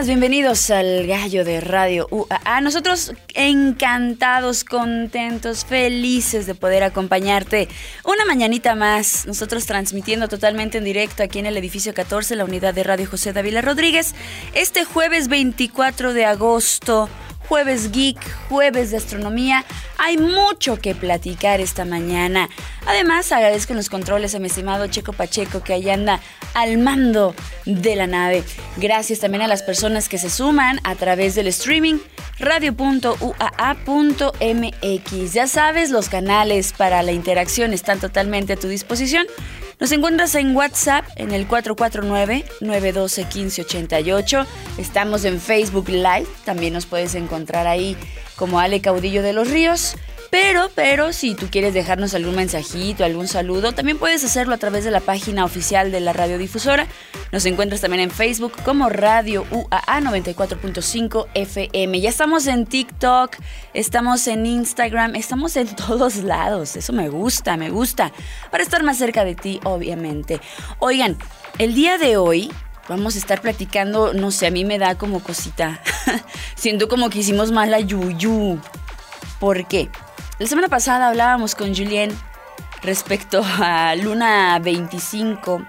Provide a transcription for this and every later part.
Bienvenidos al Gallo de Radio UAA. Nosotros encantados, contentos, felices de poder acompañarte una mañanita más. Nosotros transmitiendo totalmente en directo aquí en el edificio 14, la unidad de Radio José Dávila Rodríguez, este jueves 24 de agosto jueves geek, jueves de astronomía. Hay mucho que platicar esta mañana. Además, agradezco los controles a mi estimado Checo Pacheco que ahí anda al mando de la nave. Gracias también a las personas que se suman a través del streaming radio.uaa.mx. Ya sabes, los canales para la interacción están totalmente a tu disposición. Nos encuentras en WhatsApp en el 449-912-1588. Estamos en Facebook Live, también nos puedes encontrar ahí como Ale Caudillo de los Ríos. Pero, pero, si tú quieres dejarnos algún mensajito, algún saludo, también puedes hacerlo a través de la página oficial de la radiodifusora. Nos encuentras también en Facebook como Radio UAA 94.5 FM. Ya estamos en TikTok, estamos en Instagram, estamos en todos lados. Eso me gusta, me gusta. Para estar más cerca de ti, obviamente. Oigan, el día de hoy vamos a estar platicando, no sé, a mí me da como cosita. Siento como que hicimos mal la yuyu. ¿Por qué? La semana pasada hablábamos con Julien respecto a Luna 25,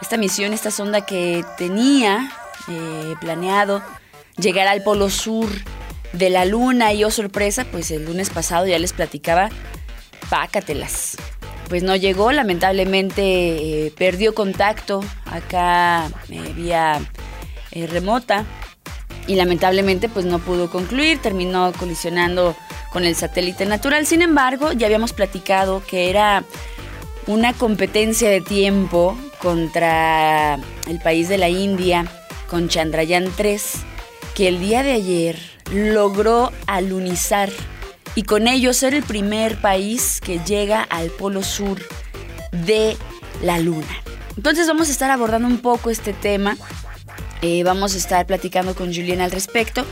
esta misión, esta sonda que tenía eh, planeado llegar al polo sur de la Luna y oh sorpresa, pues el lunes pasado ya les platicaba, pácatelas. Pues no llegó, lamentablemente eh, perdió contacto acá eh, vía remota y lamentablemente pues no pudo concluir, terminó colisionando con el satélite natural. Sin embargo, ya habíamos platicado que era una competencia de tiempo contra el país de la India con Chandrayaan 3, que el día de ayer logró alunizar y con ello ser el primer país que llega al polo sur de la Luna. Entonces vamos a estar abordando un poco este tema, eh, vamos a estar platicando con Julián al respecto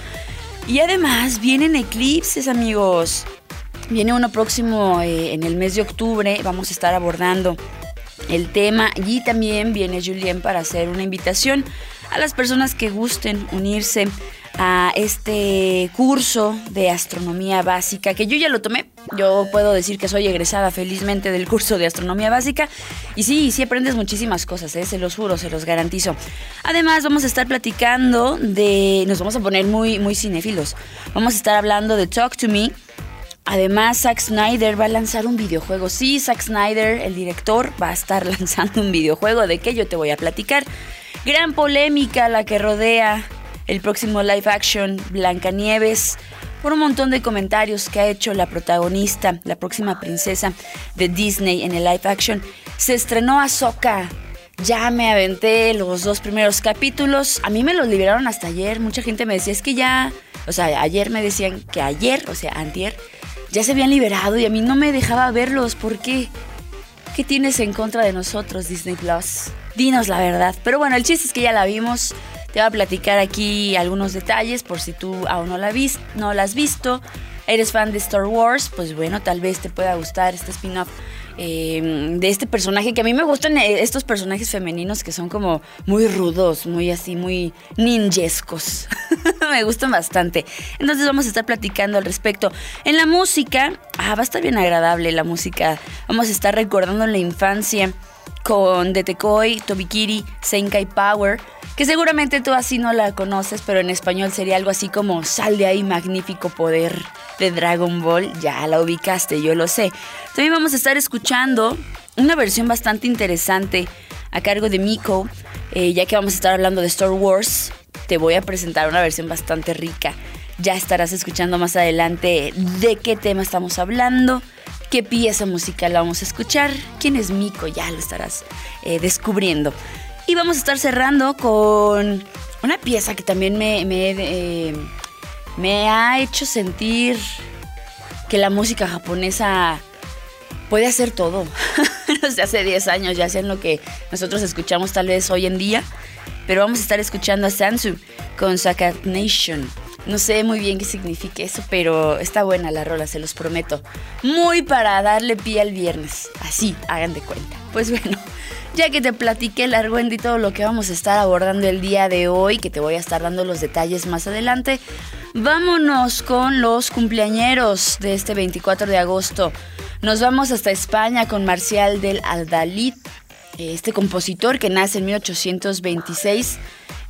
y además vienen eclipses, amigos. Viene uno próximo eh, en el mes de octubre. Vamos a estar abordando el tema. Y también viene Julien para hacer una invitación a las personas que gusten unirse a este curso de astronomía básica, que yo ya lo tomé. Yo puedo decir que soy egresada felizmente del curso de astronomía básica. Y sí, sí aprendes muchísimas cosas, ¿eh? se los juro, se los garantizo. Además, vamos a estar platicando de. Nos vamos a poner muy, muy cinéfilos. Vamos a estar hablando de Talk to Me. Además, Zack Snyder va a lanzar un videojuego. Sí, Zack Snyder, el director, va a estar lanzando un videojuego. ¿De qué yo te voy a platicar? Gran polémica la que rodea el próximo live action Blancanieves por un montón de comentarios que ha hecho la protagonista, la próxima princesa de Disney en el live action. Se estrenó Ahsoka. Ya me aventé los dos primeros capítulos. A mí me los liberaron hasta ayer. Mucha gente me decía, es que ya, o sea, ayer me decían que ayer, o sea, antier, ya se habían liberado y a mí no me dejaba verlos. ¿Por qué? ¿Qué tienes en contra de nosotros, Disney Plus? Dinos la verdad. Pero bueno, el chiste es que ya la vimos. Te voy a platicar aquí algunos detalles por si tú aún no la, vist, no la has visto. Eres fan de Star Wars, pues bueno, tal vez te pueda gustar este spin-off em, de este personaje que a mí me gustan eh, estos personajes femeninos que son como muy rudos, muy así, muy ninjescos. me gustan bastante. Entonces vamos a estar platicando al respecto. En la música, ah, va a estar bien agradable la música. Vamos a estar recordando la infancia con Detekoi, Tobikiri, Senkai Power, que seguramente tú así no la conoces, pero en español sería algo así como Sal de ahí, magnífico poder de Dragon Ball. Ya la ubicaste, yo lo sé. También vamos a estar escuchando una versión bastante interesante a cargo de Miko, eh, ya que vamos a estar hablando de Star Wars. Te voy a presentar una versión bastante rica. Ya estarás escuchando más adelante de qué tema estamos hablando qué pieza musical vamos a escuchar, quién es Miko, ya lo estarás eh, descubriendo. Y vamos a estar cerrando con una pieza que también me, eh, ha hecho sentir que la música japonesa puede hacer todo. hace 10 años, ya sean lo que nosotros escuchamos tal vez hoy en día. Pero vamos a estar escuchando a Sansu con Sakat Nation. No sé muy bien qué significa eso, pero está buena la rola, se los prometo. Muy para darle pie al viernes. Así, hagan de cuenta. Pues bueno, ya que te platiqué el argüente y todo lo que vamos a estar abordando el día de hoy, que te voy a estar dando los detalles más adelante, vámonos con los cumpleañeros de este 24 de agosto. Nos vamos hasta España con Marcial del Aldalid, este compositor que nace en 1826.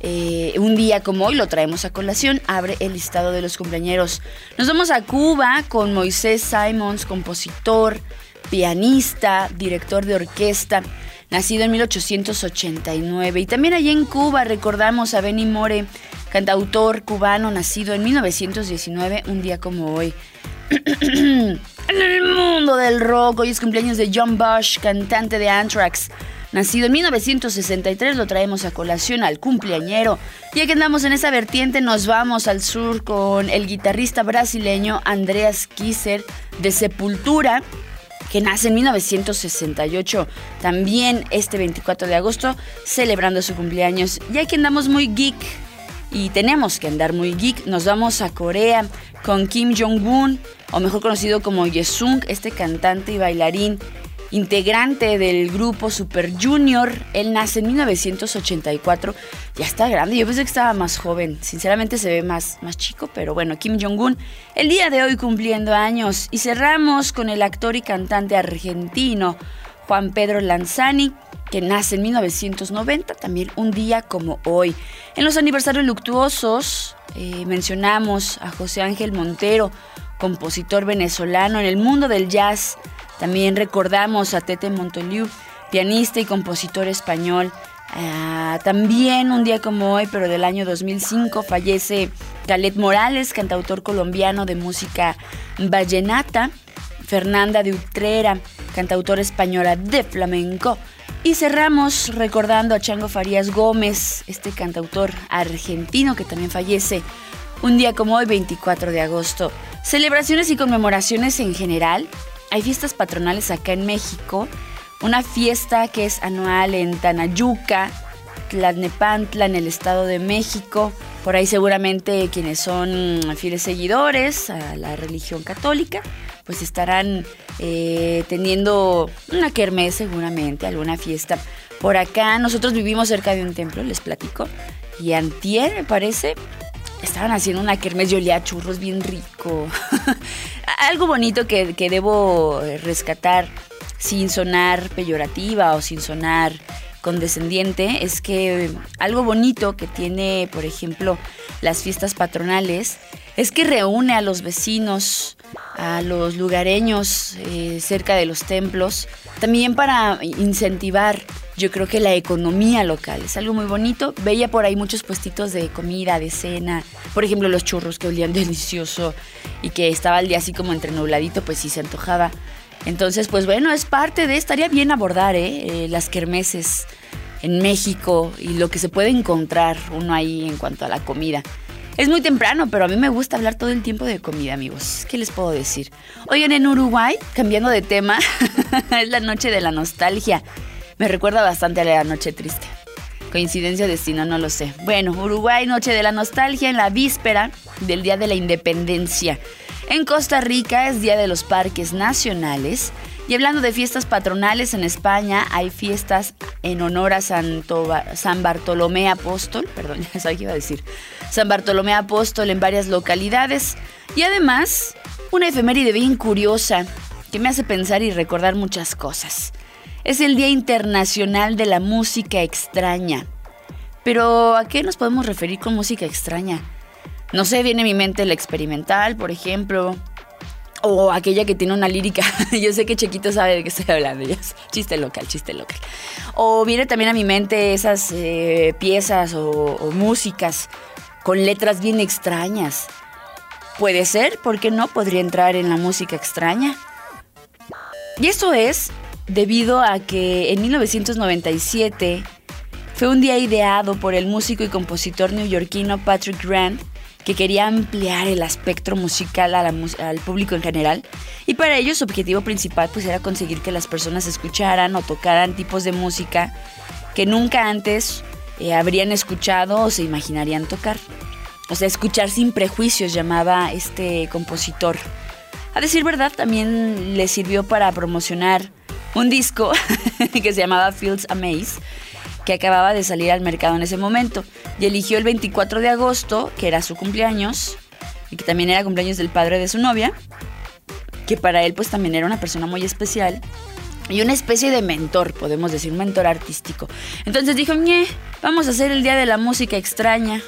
Eh, un día como hoy lo traemos a colación, abre el listado de los cumpleaños. Nos vamos a Cuba con Moisés Simons, compositor, pianista, director de orquesta, nacido en 1889. Y también allí en Cuba recordamos a Benny More, cantautor cubano, nacido en 1919, un día como hoy. en el mundo del rock, hoy es cumpleaños de John Bush, cantante de Anthrax. Nacido en 1963, lo traemos a colación al cumpleañero. Ya que andamos en esa vertiente, nos vamos al sur con el guitarrista brasileño Andreas Kisser de Sepultura, que nace en 1968, también este 24 de agosto, celebrando su cumpleaños. Ya que andamos muy geek y tenemos que andar muy geek, nos vamos a Corea con Kim Jong-un, o mejor conocido como Yesung, este cantante y bailarín integrante del grupo Super Junior. Él nace en 1984. Ya está grande. Yo pensé que estaba más joven. Sinceramente se ve más, más chico, pero bueno, Kim Jong-un. El día de hoy cumpliendo años. Y cerramos con el actor y cantante argentino Juan Pedro Lanzani que nace en 1990, también un día como hoy. En los aniversarios luctuosos eh, mencionamos a José Ángel Montero, compositor venezolano en el mundo del jazz, también recordamos a Tete Montoliu, pianista y compositor español. Ah, también un día como hoy, pero del año 2005, fallece Galet Morales, cantautor colombiano de música vallenata. Fernanda de Utrera, cantautora española de flamenco. Y cerramos recordando a Chango Farías Gómez, este cantautor argentino que también fallece un día como hoy, 24 de agosto. Celebraciones y conmemoraciones en general hay fiestas patronales acá en México. Una fiesta que es anual en Tanayuca, Tlalnepantla, en el Estado de México. Por ahí seguramente quienes son fieles seguidores a la religión católica, pues estarán eh, teniendo una kermés seguramente, alguna fiesta. Por acá nosotros vivimos cerca de un templo, les platico. Y antier, me parece, estaban haciendo una kermés y olía churros bien rico. Algo bonito que, que debo rescatar sin sonar peyorativa o sin sonar condescendiente es que algo bonito que tiene, por ejemplo, las fiestas patronales es que reúne a los vecinos, a los lugareños eh, cerca de los templos, también para incentivar, yo creo que la economía local. Es algo muy bonito. Veía por ahí muchos puestitos de comida, de cena, por ejemplo los churros que olían delicioso y que estaba el día así como entre nubladito, pues sí se antojaba. Entonces, pues bueno, es parte de, estaría bien abordar ¿eh? Eh, las kermeses en México y lo que se puede encontrar uno ahí en cuanto a la comida. Es muy temprano, pero a mí me gusta hablar todo el tiempo de comida, amigos. ¿Qué les puedo decir? Oigan, en Uruguay, cambiando de tema, es la noche de la nostalgia. Me recuerda bastante a la noche triste. Coincidencia, destino, no lo sé. Bueno, Uruguay, noche de la nostalgia en la víspera del Día de la Independencia. En Costa Rica es Día de los Parques Nacionales. Y hablando de fiestas patronales en España, hay fiestas en honor a San Bartolomé Apóstol, perdón, ya sabía que iba a decir, San Bartolomé Apóstol en varias localidades. Y además, una efeméride bien curiosa que me hace pensar y recordar muchas cosas. Es el Día Internacional de la Música Extraña. Pero, ¿a qué nos podemos referir con música extraña? No sé, viene a mi mente la experimental, por ejemplo, o aquella que tiene una lírica. Yo sé que Chequito sabe de qué estoy hablando. chiste local, chiste local. O viene también a mi mente esas eh, piezas o, músicas con letras bien extrañas. Puede ser, ¿por qué no? Podría entrar en la música extraña. Y eso es debido a que en 1997 fue un día ideado por el músico y compositor neoyorquino Patrick Grant que quería ampliar el espectro musical al público en general y para ello su objetivo principal pues era conseguir que las personas escucharan o tocaran tipos de música que nunca antes eh, habrían escuchado o se imaginarían tocar. O sea, escuchar sin prejuicios llamaba este compositor. A decir verdad, también le sirvió para promocionar un disco que se llamaba Fields Amaze, que acababa de salir al mercado en ese momento. Y eligió el 24 de agosto, que era su cumpleaños, y que también era cumpleaños del padre de su novia, que para él pues también era una persona muy especial y una especie de mentor, podemos decir, un mentor artístico. Entonces dijo, ñe, vamos a hacer el Día de la Música Extraña.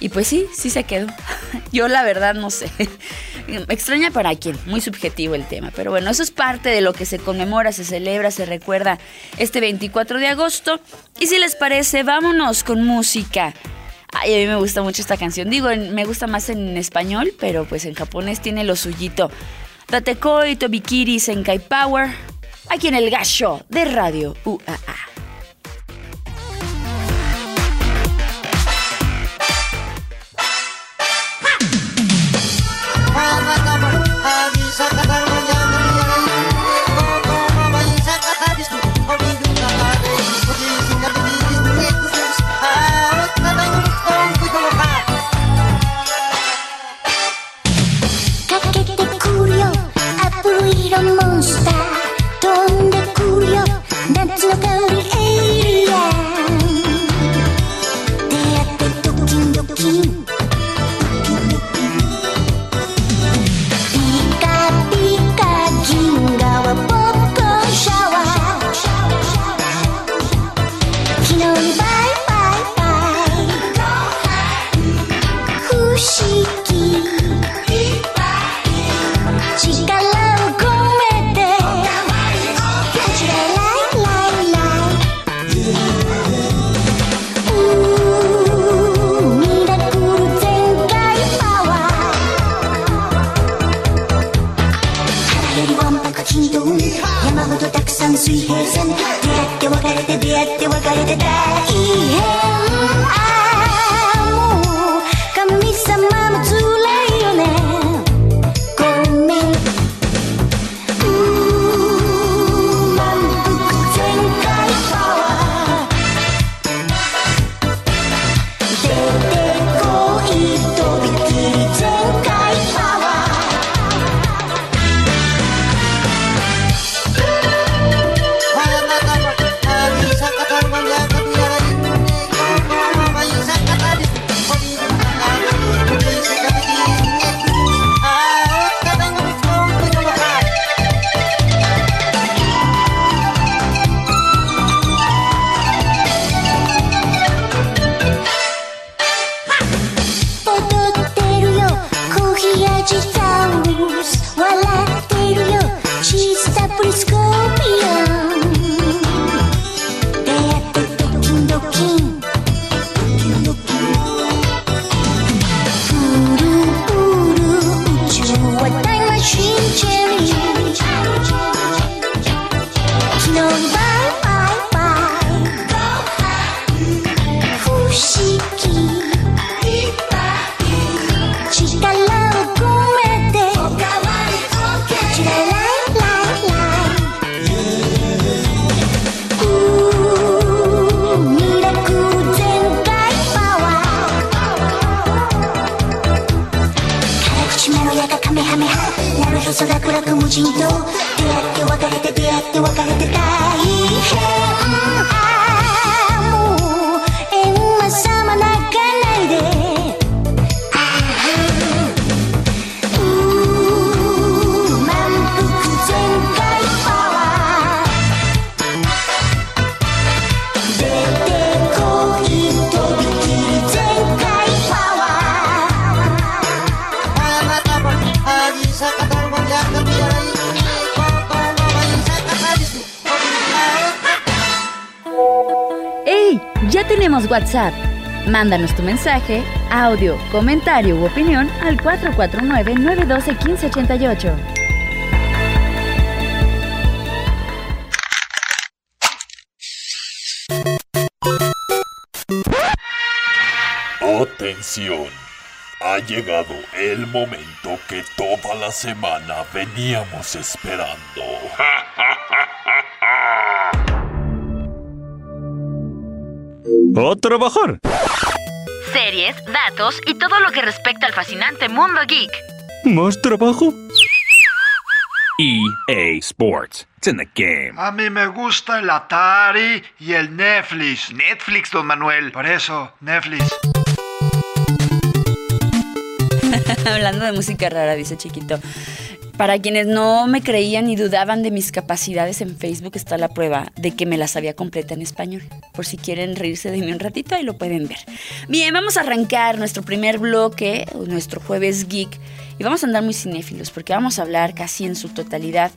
Y pues sí, sí se quedó. Yo la verdad no sé. Extraña para quién, muy subjetivo el tema. Pero bueno, eso es parte de lo que se conmemora, se celebra, se recuerda este 24 de agosto. Y si les parece, vámonos con música. Ay, a mí me gusta mucho esta canción. Digo, me gusta más en español, pero pues en japonés tiene lo suyito. Tatekoi Tobikiri Senkai Power. Aquí en el Gasho de Radio UAA. Детки, вы горите, детки, вы горите, да, и Mándanos tu mensaje, audio, comentario u opinión al 449-912-1588. Atención. Ha llegado el momento que toda la semana veníamos esperando. ¡A trabajar! Series, datos y todo lo que respecta al fascinante mundo geek. ¿Más trabajo? EA Sports. It's in the game. A mí me gusta el Atari y el Netflix. Netflix, don Manuel. Por eso, Netflix. Hablando de música rara, dice Chiquito. Para quienes no me creían y dudaban de mis capacidades en Facebook está la prueba de que me la sabía completa en español. Por si quieren reírse de mí un ratito, ahí lo pueden ver. Bien, vamos a arrancar nuestro primer bloque, nuestro jueves geek, y vamos a andar muy cinéfilos porque vamos a hablar casi en su totalidad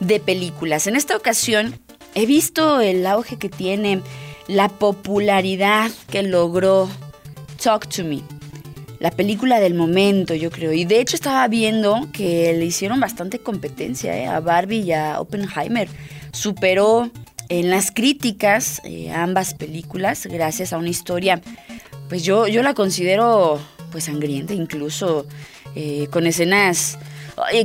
de películas. En esta ocasión he visto el auge que tiene, la popularidad que logró Talk to Me la película del momento, yo creo. Y de hecho estaba viendo que le hicieron bastante competencia ¿eh? a Barbie y a Oppenheimer. Superó en las críticas eh, ambas películas gracias a una historia, pues yo, yo la considero pues sangrienta, incluso eh, con escenas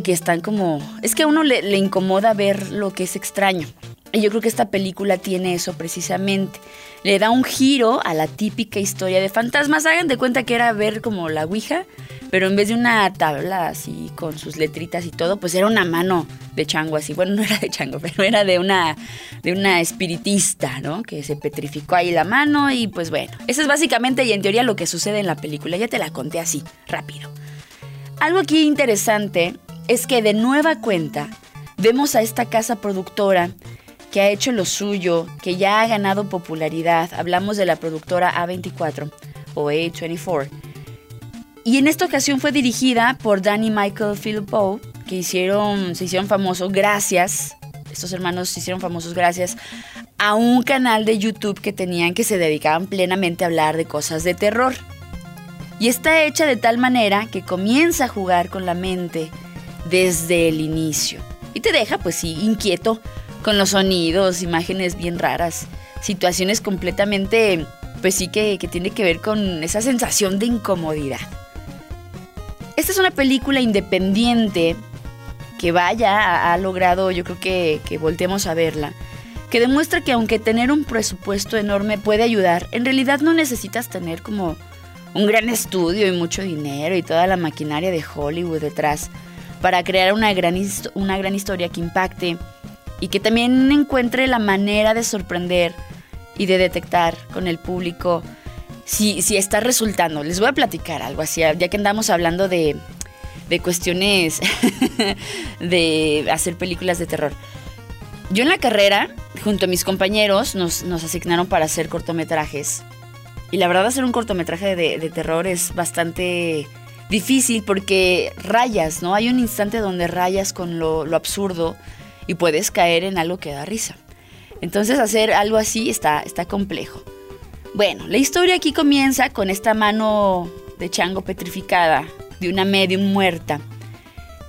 que están como... Es que a uno le, le incomoda ver lo que es extraño. Y yo creo que esta película tiene eso precisamente le da un giro a la típica historia de fantasmas. Hagan de cuenta que era ver como la Ouija, pero en vez de una tabla así con sus letritas y todo, pues era una mano de chango así. Bueno, no era de chango, pero era de una, de una espiritista, ¿no? Que se petrificó ahí la mano y pues bueno, eso es básicamente y en teoría lo que sucede en la película. Ya te la conté así, rápido. Algo aquí interesante es que de nueva cuenta vemos a esta casa productora que ha hecho lo suyo, que ya ha ganado popularidad. Hablamos de la productora A24 o A24. Y en esta ocasión fue dirigida por Danny Michael Philippo, que hicieron, se hicieron famosos gracias, estos hermanos se hicieron famosos gracias a un canal de YouTube que tenían que se dedicaban plenamente a hablar de cosas de terror. Y está hecha de tal manera que comienza a jugar con la mente desde el inicio. Y te deja, pues sí, inquieto con los sonidos, imágenes bien raras, situaciones completamente, pues sí que, tiene que ver con esa sensación de incomodidad. Esta es una película independiente que vaya, ha, logrado, yo creo que, que voltemos a verla, que demuestra que aunque tener un presupuesto enorme puede ayudar, en realidad no necesitas tener como un gran estudio y mucho dinero y toda la maquinaria de Hollywood detrás para crear una gran, una gran historia que impacte y que también encuentre la manera de sorprender y de detectar con el público si, si está resultando. Les voy a platicar algo así, ya que andamos hablando de, de cuestiones de hacer películas de terror. Yo en la carrera, junto a mis compañeros, nos, nos asignaron para hacer cortometrajes. Y la verdad hacer un cortometraje de, de terror es bastante difícil porque rayas, ¿no? Hay un instante donde rayas con lo, lo absurdo y puedes caer en algo que da risa. Entonces hacer algo así está, está complejo. Bueno, la historia aquí comienza con esta mano de chango petrificada de una medium muerta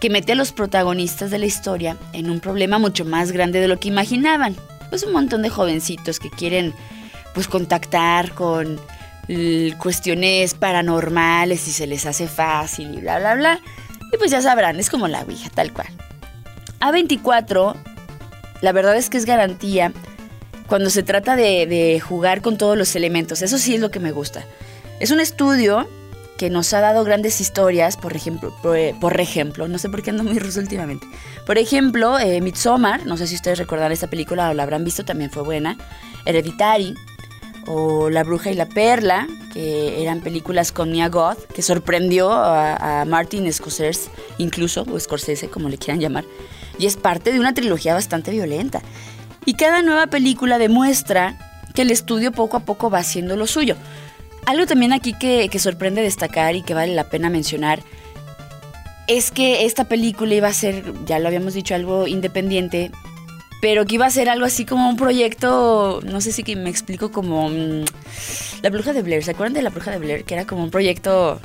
que mete a los protagonistas de la historia en un problema mucho más grande de lo que imaginaban. Pues un montón de jovencitos que quieren pues contactar con cuestiones paranormales y se les hace fácil y bla bla bla. Y pues ya sabrán, es como la Ouija, tal cual. A24, la verdad es que es garantía cuando se trata de, jugar con todos los elementos. Eso sí es lo que me gusta. Es un estudio que nos ha dado grandes historias, por ejemplo, por, ejemplo, no sé por qué ando muy ruso últimamente. Por ejemplo, eh, Midsommar, no sé si ustedes recordarán esta película o la habrán visto, también fue buena. Hereditary, o La Bruja y la Perla, que eran películas con Mia Goth, que sorprendió a, a Martin Scorsese, incluso, o Scorsese, como le quieran llamar y es parte de una trilogía bastante violenta. Y cada nueva película demuestra que el estudio poco a poco va haciendo lo suyo. Algo también aquí que, sorprende destacar y que vale la pena mencionar es que esta película iba a ser, ya lo habíamos dicho, algo independiente, pero que iba a ser algo así como un proyecto, no sé si me explico, como mm, La Bruja de Blair. ¿Se acuerdan de La Bruja de Blair? Que era como un proyecto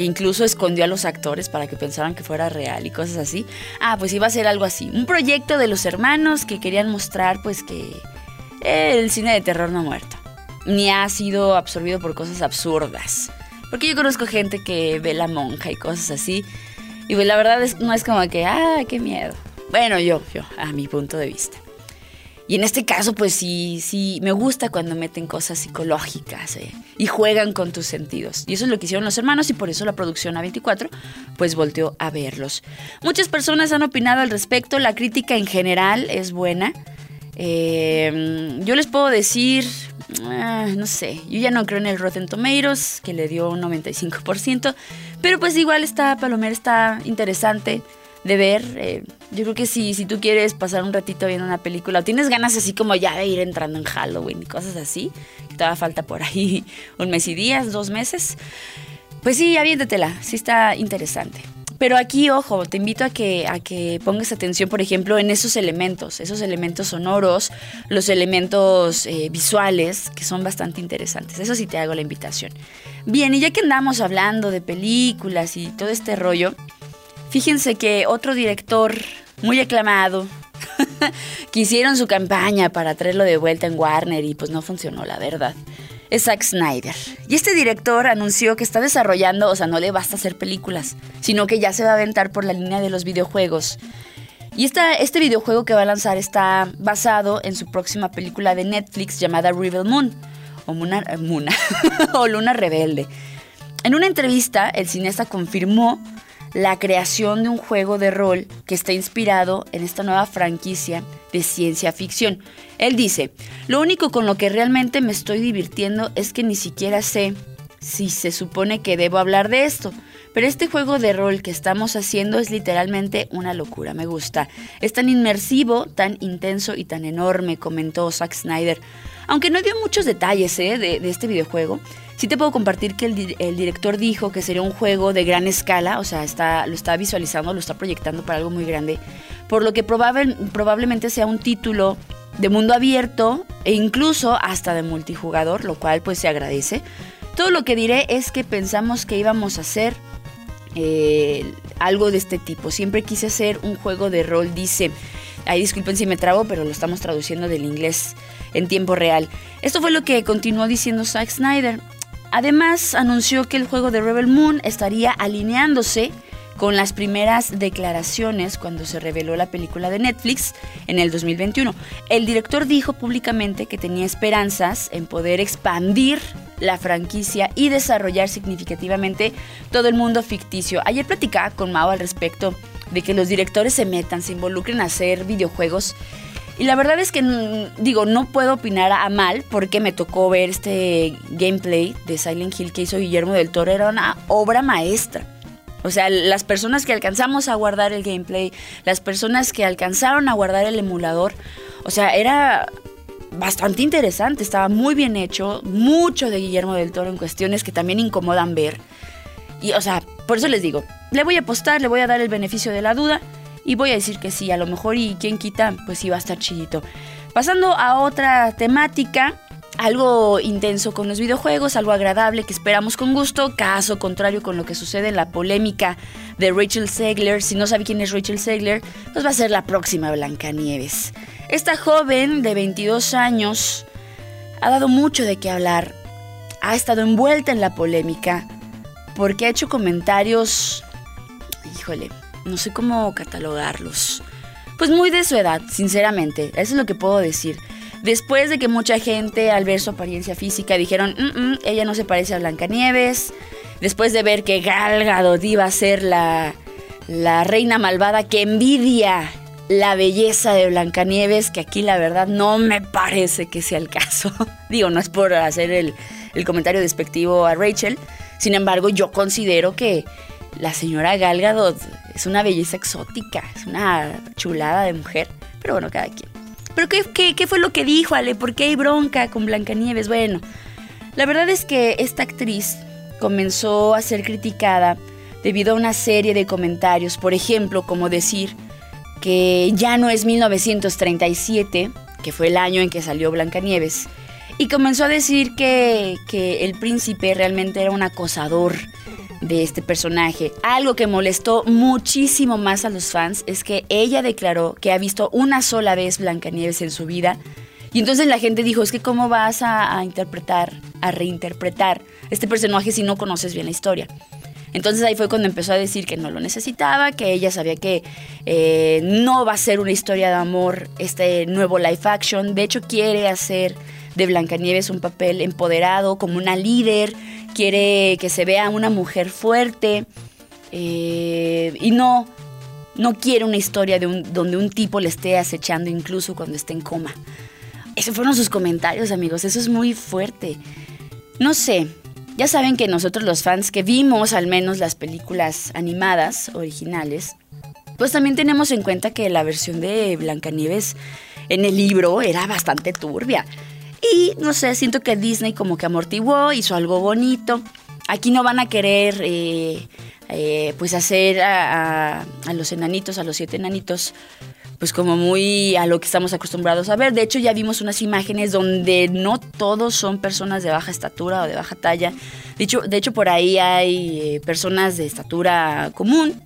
que incluso escondió a los actores para que pensaran que fuera real y cosas así. Ah, pues iba a ser algo así. Un proyecto de los hermanos que querían mostrar pues que el cine de terror no ha muerto. Ni ha sido absorbido por cosas absurdas. Porque yo conozco gente que ve la monja y cosas así. Y pues la verdad es, no es como que, ah, qué miedo. Bueno, yo, yo, a mi punto de vista. Y en este caso, pues sí, sí, me gusta cuando meten cosas psicológicas eh, y juegan con tus sentidos. Y eso es lo que hicieron los hermanos y por eso la producción A24 pues volteó a verlos. Muchas personas han opinado al respecto, la crítica en general es buena. Eh, yo les puedo decir, ah, no sé, yo ya no creo en el Rotten Tomatoes, que le dio un 95%, pero pues igual está, Palomera está interesante de ver. Eh, yo creo que si, si tú quieres pasar un ratito viendo una película o tienes ganas así como ya de ir entrando en Halloween y cosas así, que te va falta por ahí un mes y días, dos meses, pues sí, aviéntatela, sí está interesante. Pero aquí, ojo, te invito a que, a que pongas atención, por ejemplo, en esos elementos, esos elementos sonoros, los elementos eh, visuales, que son bastante interesantes. Eso sí te hago la invitación. Bien, y ya que andamos hablando de películas y todo este rollo, Fíjense que otro director muy aclamado, que hicieron su campaña para traerlo de vuelta en Warner y pues no funcionó, la verdad. Es Zack Snyder. Y este director anunció que está desarrollando, o sea, no le basta hacer películas, sino que ya se va a aventar por la línea de los videojuegos. Y esta, este videojuego que va a lanzar está basado en su próxima película de Netflix llamada Rebel Moon, o, Muna, o Luna Rebelde. En una entrevista, el cineasta confirmó la creación de un juego de rol que está inspirado en esta nueva franquicia de ciencia ficción. Él dice, lo único con lo que realmente me estoy divirtiendo es que ni siquiera sé si se supone que debo hablar de esto. Pero este juego de rol que estamos haciendo es literalmente una locura, me gusta. Es tan inmersivo, tan intenso y tan enorme, comentó Zack Snyder. Aunque no dio muchos detalles ¿eh? de, de este videojuego, Sí te puedo compartir que el, director dijo que sería un juego de gran escala, o sea, está, lo está visualizando, lo está proyectando para algo muy grande, por lo que probablemente sea un título de mundo abierto e incluso hasta de multijugador, lo cual pues se agradece. Todo lo que diré es que pensamos que íbamos a hacer eh, algo de este tipo. Siempre quise hacer un juego de rol, dice. Ay, disculpen si me trabo, pero lo estamos traduciendo del inglés en tiempo real. Esto fue lo que continuó diciendo Zack Snyder. Además, anunció que el juego de Rebel Moon estaría alineándose con las primeras declaraciones cuando se reveló la película de Netflix en el 2021. El director dijo públicamente que tenía esperanzas en poder expandir la franquicia y desarrollar significativamente todo el mundo ficticio. Ayer platicaba con Mao al respecto de que los directores se metan, se involucren a hacer videojuegos y la verdad es que, mm, digo, no puedo opinar a mal porque me tocó ver este gameplay de Silent Hill que hizo Guillermo del Toro. Era una obra maestra. O sea, las personas que alcanzamos a guardar el gameplay, las personas que alcanzaron a guardar el emulador, o sea, era bastante interesante, estaba muy bien hecho, mucho de Guillermo del Toro en cuestiones que también incomodan ver. Y, o sea, por eso les digo, le voy a apostar, le voy a dar el beneficio de la duda. Y voy a decir que sí, a lo mejor y quien quita, pues sí va a estar chidito. Pasando a otra temática, algo intenso con los videojuegos, algo agradable que esperamos con gusto, caso contrario con lo que sucede en la polémica de Rachel Segler. Si no sabe quién es Rachel Segler, pues va a ser la próxima Blancanieves. Esta joven de 22 años ha dado mucho de qué hablar, ha estado envuelta en la polémica porque ha hecho comentarios, híjole, no sé cómo catalogarlos. Pues muy de su edad, sinceramente, eso es lo que puedo decir. Después de que mucha gente al ver su apariencia física dijeron, mm, mm, ella no se parece a Blancanieves, después de ver que Gal Gadot iba a ser la, la reina malvada que envidia la belleza de Blancanieves, que aquí la verdad no me parece que sea el caso. Digo, no es por hacer el, el comentario despectivo a Rachel, sin embargo yo considero que la señora Gal Gadot es una belleza exótica, es una chulada de mujer, pero bueno, cada quien. ¿Pero qué, qué, fue lo que dijo, Ale? ¿Por qué hay bronca con Blancanieves? Bueno, la verdad es que esta actriz comenzó a ser criticada debido a una serie de comentarios, por ejemplo, como decir que ya no es 1937, que fue el año en que salió Blancanieves, y comenzó a decir que, que el príncipe realmente era un acosador, de este personaje. Algo que molestó muchísimo más a los fans es que ella declaró que ha visto una sola vez Blancanieves en su vida Y entonces la gente dijo, es que cómo vas a, interpretar, a reinterpretar este personaje si no conoces bien la historia. Entonces ahí fue cuando empezó a decir que no lo necesitaba, que ella sabía que eh, no va a ser una historia de amor este nuevo live action. De hecho, quiere hacer de Blancanieves un papel empoderado, como una líder. Quiere que se vea una mujer fuerte. eh, y no, no quiere una historia de un- donde un tipo le esté acechando incluso cuando esté en coma. Esos fueron sus comentarios, amigos. Eso es muy fuerte. No sé. Ya saben que nosotros los fans que vimos al menos las películas animadas originales, pues también tenemos en cuenta que la versión de Blancanieves en el libro era bastante turbia. Y no sé, siento que Disney como que amortiguó, hizo algo bonito. Aquí no van a querer eh, eh, pues hacer a, a- los enanitos, a los siete enanitos, pues como muy a lo que estamos acostumbrados a ver. De hecho, ya vimos unas imágenes donde no todos son personas de baja estatura o de baja talla. De hecho, de hecho por ahí hay eh, personas de estatura común.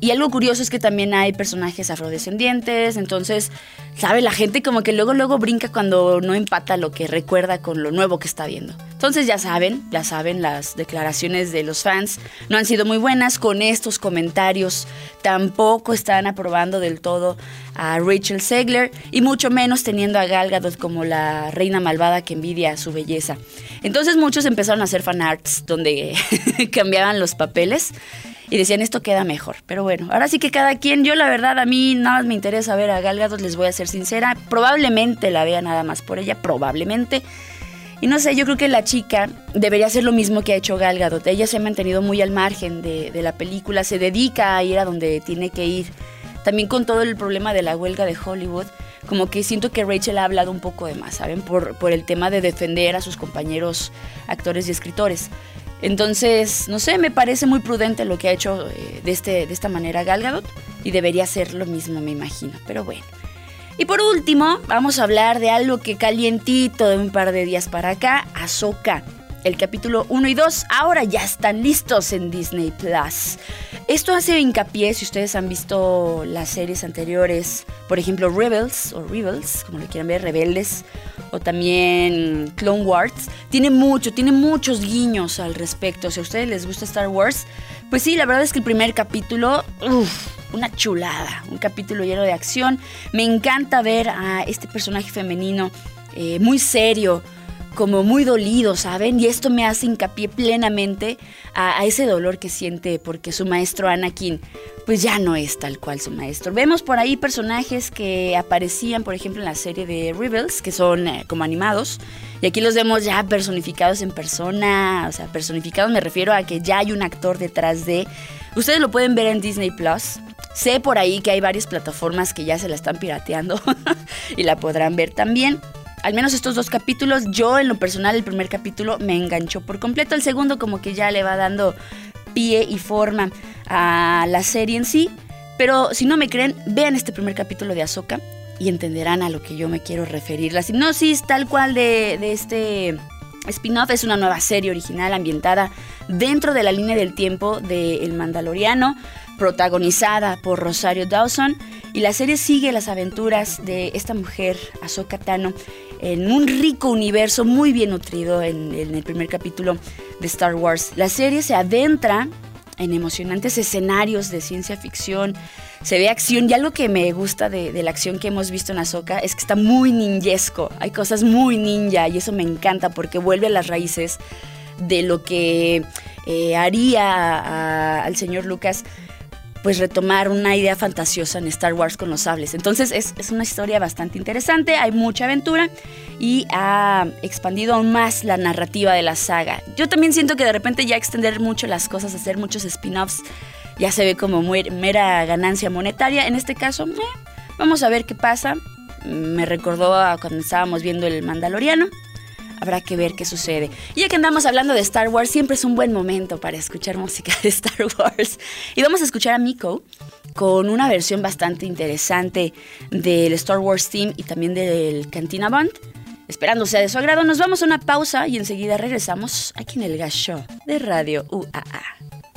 Y algo curioso es que también hay personajes afrodescendientes, entonces, ¿sabe? La gente como que luego, luego brinca cuando no empata lo que recuerda con lo nuevo que está viendo. Entonces ya saben, ya saben, las declaraciones de los fans no han sido muy buenas con estos comentarios. Tampoco están aprobando del todo a Rachel Segler y mucho menos teniendo a Gal Gadot como la reina malvada que envidia su belleza. Entonces muchos empezaron a hacer fanarts donde cambiaban los papeles y decían esto queda mejor. Pero bueno, ahora sí que cada quien, yo la verdad a mí nada más me interesa ver a Gal Gadot, les voy a ser sincera, probablemente la vea nada más por ella, probablemente. Y no sé, yo creo que la chica debería hacer lo mismo que ha hecho Gal Gadot. Ella se ha mantenido muy al margen de, la película, se dedica a ir a donde tiene que ir. También con todo el problema de la huelga de Hollywood, como que siento que Rachel ha hablado un poco de más, ¿saben? Por el tema de defender a sus compañeros actores y escritores. Entonces, no sé, me parece muy prudente lo que ha hecho eh, de, este, de esta manera Gal Gadot y debería hacer lo mismo, me imagino. Pero bueno. Y por último, vamos a hablar de algo que calientito de un par de días para acá, Ahsoka. El capítulo 1 y 2 ahora ya están listos en Disney Plus. Esto hace hincapié, si ustedes han visto las series anteriores, por ejemplo Rebels o Rebels, como lo quieran ver, Rebeldes, o también Clone Wars, tiene mucho, tiene muchos guiños al respecto. Si a ustedes les gusta Star Wars, pues sí, la verdad es que el primer capítulo, uff, una chulada, un capítulo lleno de acción. Me encanta ver a este personaje femenino eh, muy serio, como muy dolido, ¿saben? Y esto me hace hincapié plenamente a, ese dolor que siente porque su maestro Anakin pues ya no es tal cual su maestro. Vemos por ahí personajes que aparecían, por ejemplo, en la serie de Rebels, que son eh, como animados, y aquí los vemos ya personificados en persona, o sea, personificados me refiero a que ya hay un actor detrás de... Ustedes lo pueden ver en Disney Plus. Sé por ahí que hay varias plataformas que ya se la están pirateando y la podrán ver también al menos estos dos capítulos, yo en lo personal el primer capítulo me enganchó por completo, el segundo como que ya le va dando pie y forma a la serie en sí, pero si no me creen, vean este primer capítulo de Ahsoka y entenderán a lo que yo me quiero referir. La sinopsis tal cual de, de este spin-off es una nueva serie original ambientada dentro de la línea del tiempo de El Mandaloriano, protagonizada por Rosario Dawson y la serie sigue las aventuras de esta mujer, Ahsoka Tano, en un rico universo muy bien nutrido en, el primer capítulo de Star Wars. La serie se adentra en emocionantes escenarios de ciencia ficción, se ve acción y algo que me gusta de, la acción que hemos visto en Ahsoka es que está muy ninjesco, hay cosas muy ninja y eso me encanta porque vuelve a las raíces de lo que eh, haría al señor Lucas pues retomar una idea fantasiosa en Star Wars con los sables. Entonces es, es, una historia bastante interesante, hay mucha aventura y ha expandido aún más la narrativa de la saga. Yo también siento que de repente ya extender mucho las cosas, hacer muchos spin-offs, ya se ve como mera ganancia monetaria. En este caso, eh, vamos a ver qué pasa. Me recordó a cuando estábamos viendo el Mandaloriano. Habrá que ver qué sucede. Y ya que andamos hablando de Star Wars, siempre es un buen momento para escuchar música de Star Wars. Y vamos a escuchar a Miko con una versión bastante interesante del Star Wars Team y también del Cantina Band. Esperando sea de su agrado, nos vamos a una pausa y enseguida regresamos aquí en el Gas Show de Radio UAA.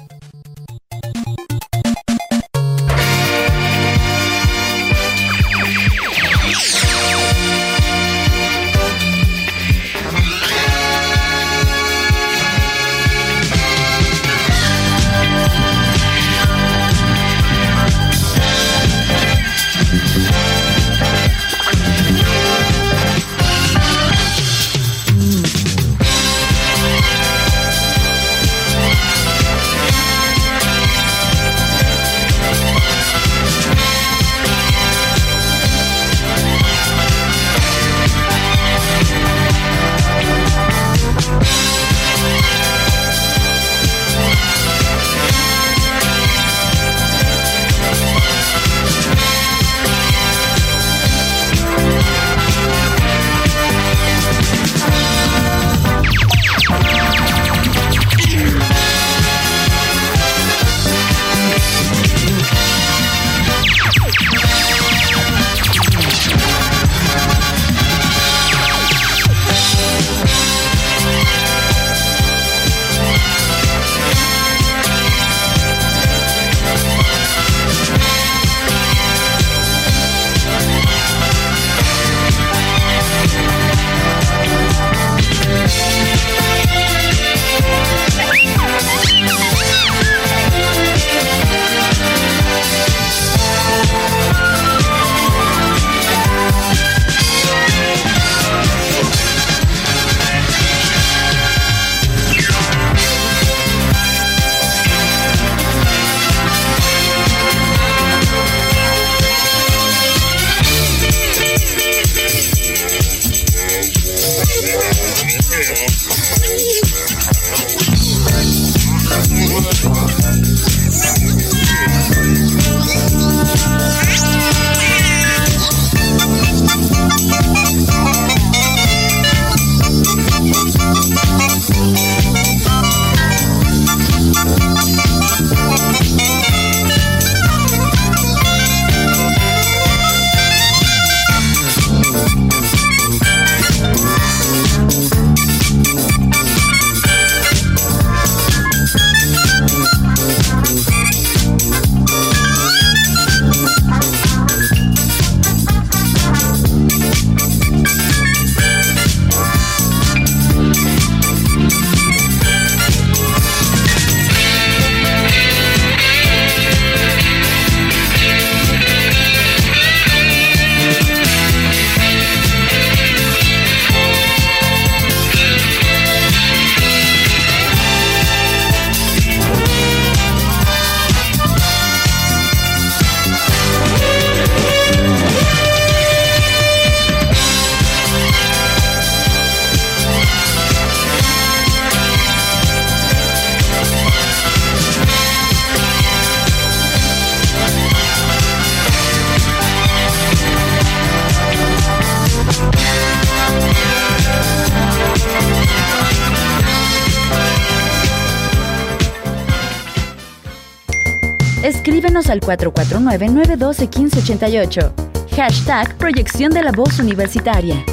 Al 449-912-1588. Hashtag Proyección de la Voz Universitaria.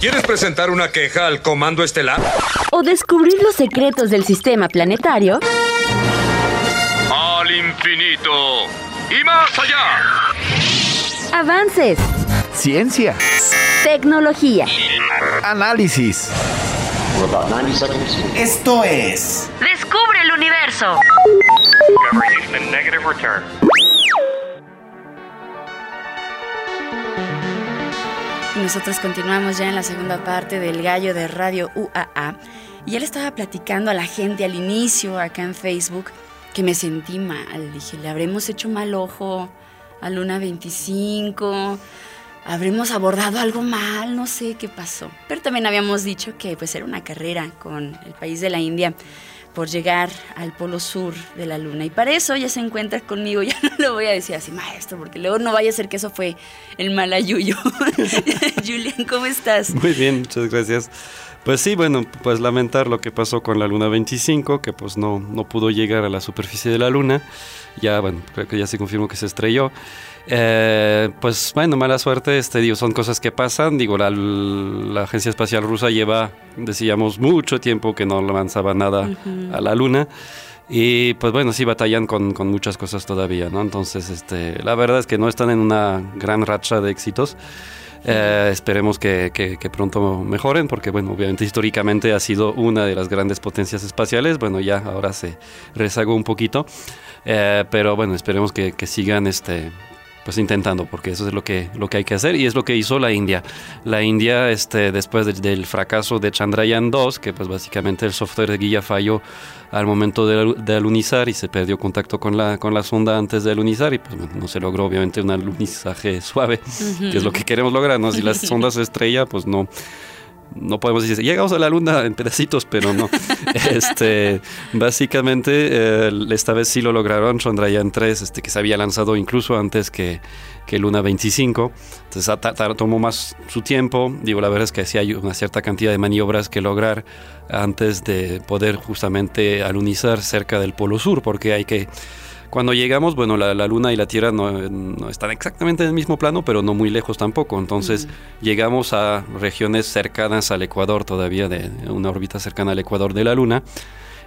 ¿Quieres presentar una queja al Comando Estelar? O descubrir los secretos del sistema planetario. Al infinito y más allá. Avances. Ciencia. Tecnología. Análisis. Esto es. Descubre el universo. Y nosotros continuamos ya en la segunda parte del gallo de Radio UAA. Y él estaba platicando a la gente al inicio acá en Facebook que me sentí mal. Dije, le habremos hecho mal ojo a Luna 25, habremos abordado algo mal, no sé qué pasó. Pero también habíamos dicho que pues era una carrera con el país de la India por llegar al polo sur de la luna. Y para eso ya se encuentra conmigo, ya no lo voy a decir así, maestro, porque luego no vaya a ser que eso fue el malayuyo. Julián, ¿cómo estás? Muy bien, muchas gracias. Pues sí, bueno, pues lamentar lo que pasó con la Luna 25, que pues no, no pudo llegar a la superficie de la Luna. Ya, bueno, creo que ya se confirmó que se estrelló. Eh, pues bueno, mala suerte, este, digo, son cosas que pasan. Digo, la, la, Agencia Espacial Rusa lleva, decíamos, mucho tiempo que no lanzaba nada uh -huh. a la Luna. Y pues bueno, sí batallan con, con, muchas cosas todavía, ¿no? Entonces, este, la verdad es que no están en una gran racha de éxitos. Eh, esperemos que, que, que, pronto mejoren, porque bueno, obviamente históricamente ha sido una de las grandes potencias espaciales. Bueno, ya ahora se rezagó un poquito, eh, pero bueno, esperemos que, que sigan este, pues intentando, porque eso es lo que, lo que hay que hacer y es lo que hizo la India. La India, este, después de, del fracaso de Chandrayaan 2, que pues básicamente el software de guía falló al momento de, de, alunizar y se perdió contacto con la, con la sonda antes de alunizar y pues bueno, no se logró obviamente un alunizaje suave, uh -huh. que es lo que queremos lograr, ¿no? Si la sonda se estrella, pues no no podemos decir, llegamos a la luna en pedacitos, pero no. este, básicamente, eh, esta vez sí lo lograron, Chandrayaan 3, este, que se había lanzado incluso antes que, que Luna 25. Entonces tomó más su tiempo. Digo, la verdad es que sí hay una cierta cantidad de maniobras que lograr antes de poder justamente alunizar cerca del Polo Sur, porque hay que cuando llegamos, bueno, la, la Luna y la Tierra no, no, están exactamente en el mismo plano, pero no muy lejos tampoco. Entonces llegamos a regiones cercanas al Ecuador todavía, de una órbita cercana al Ecuador de la Luna.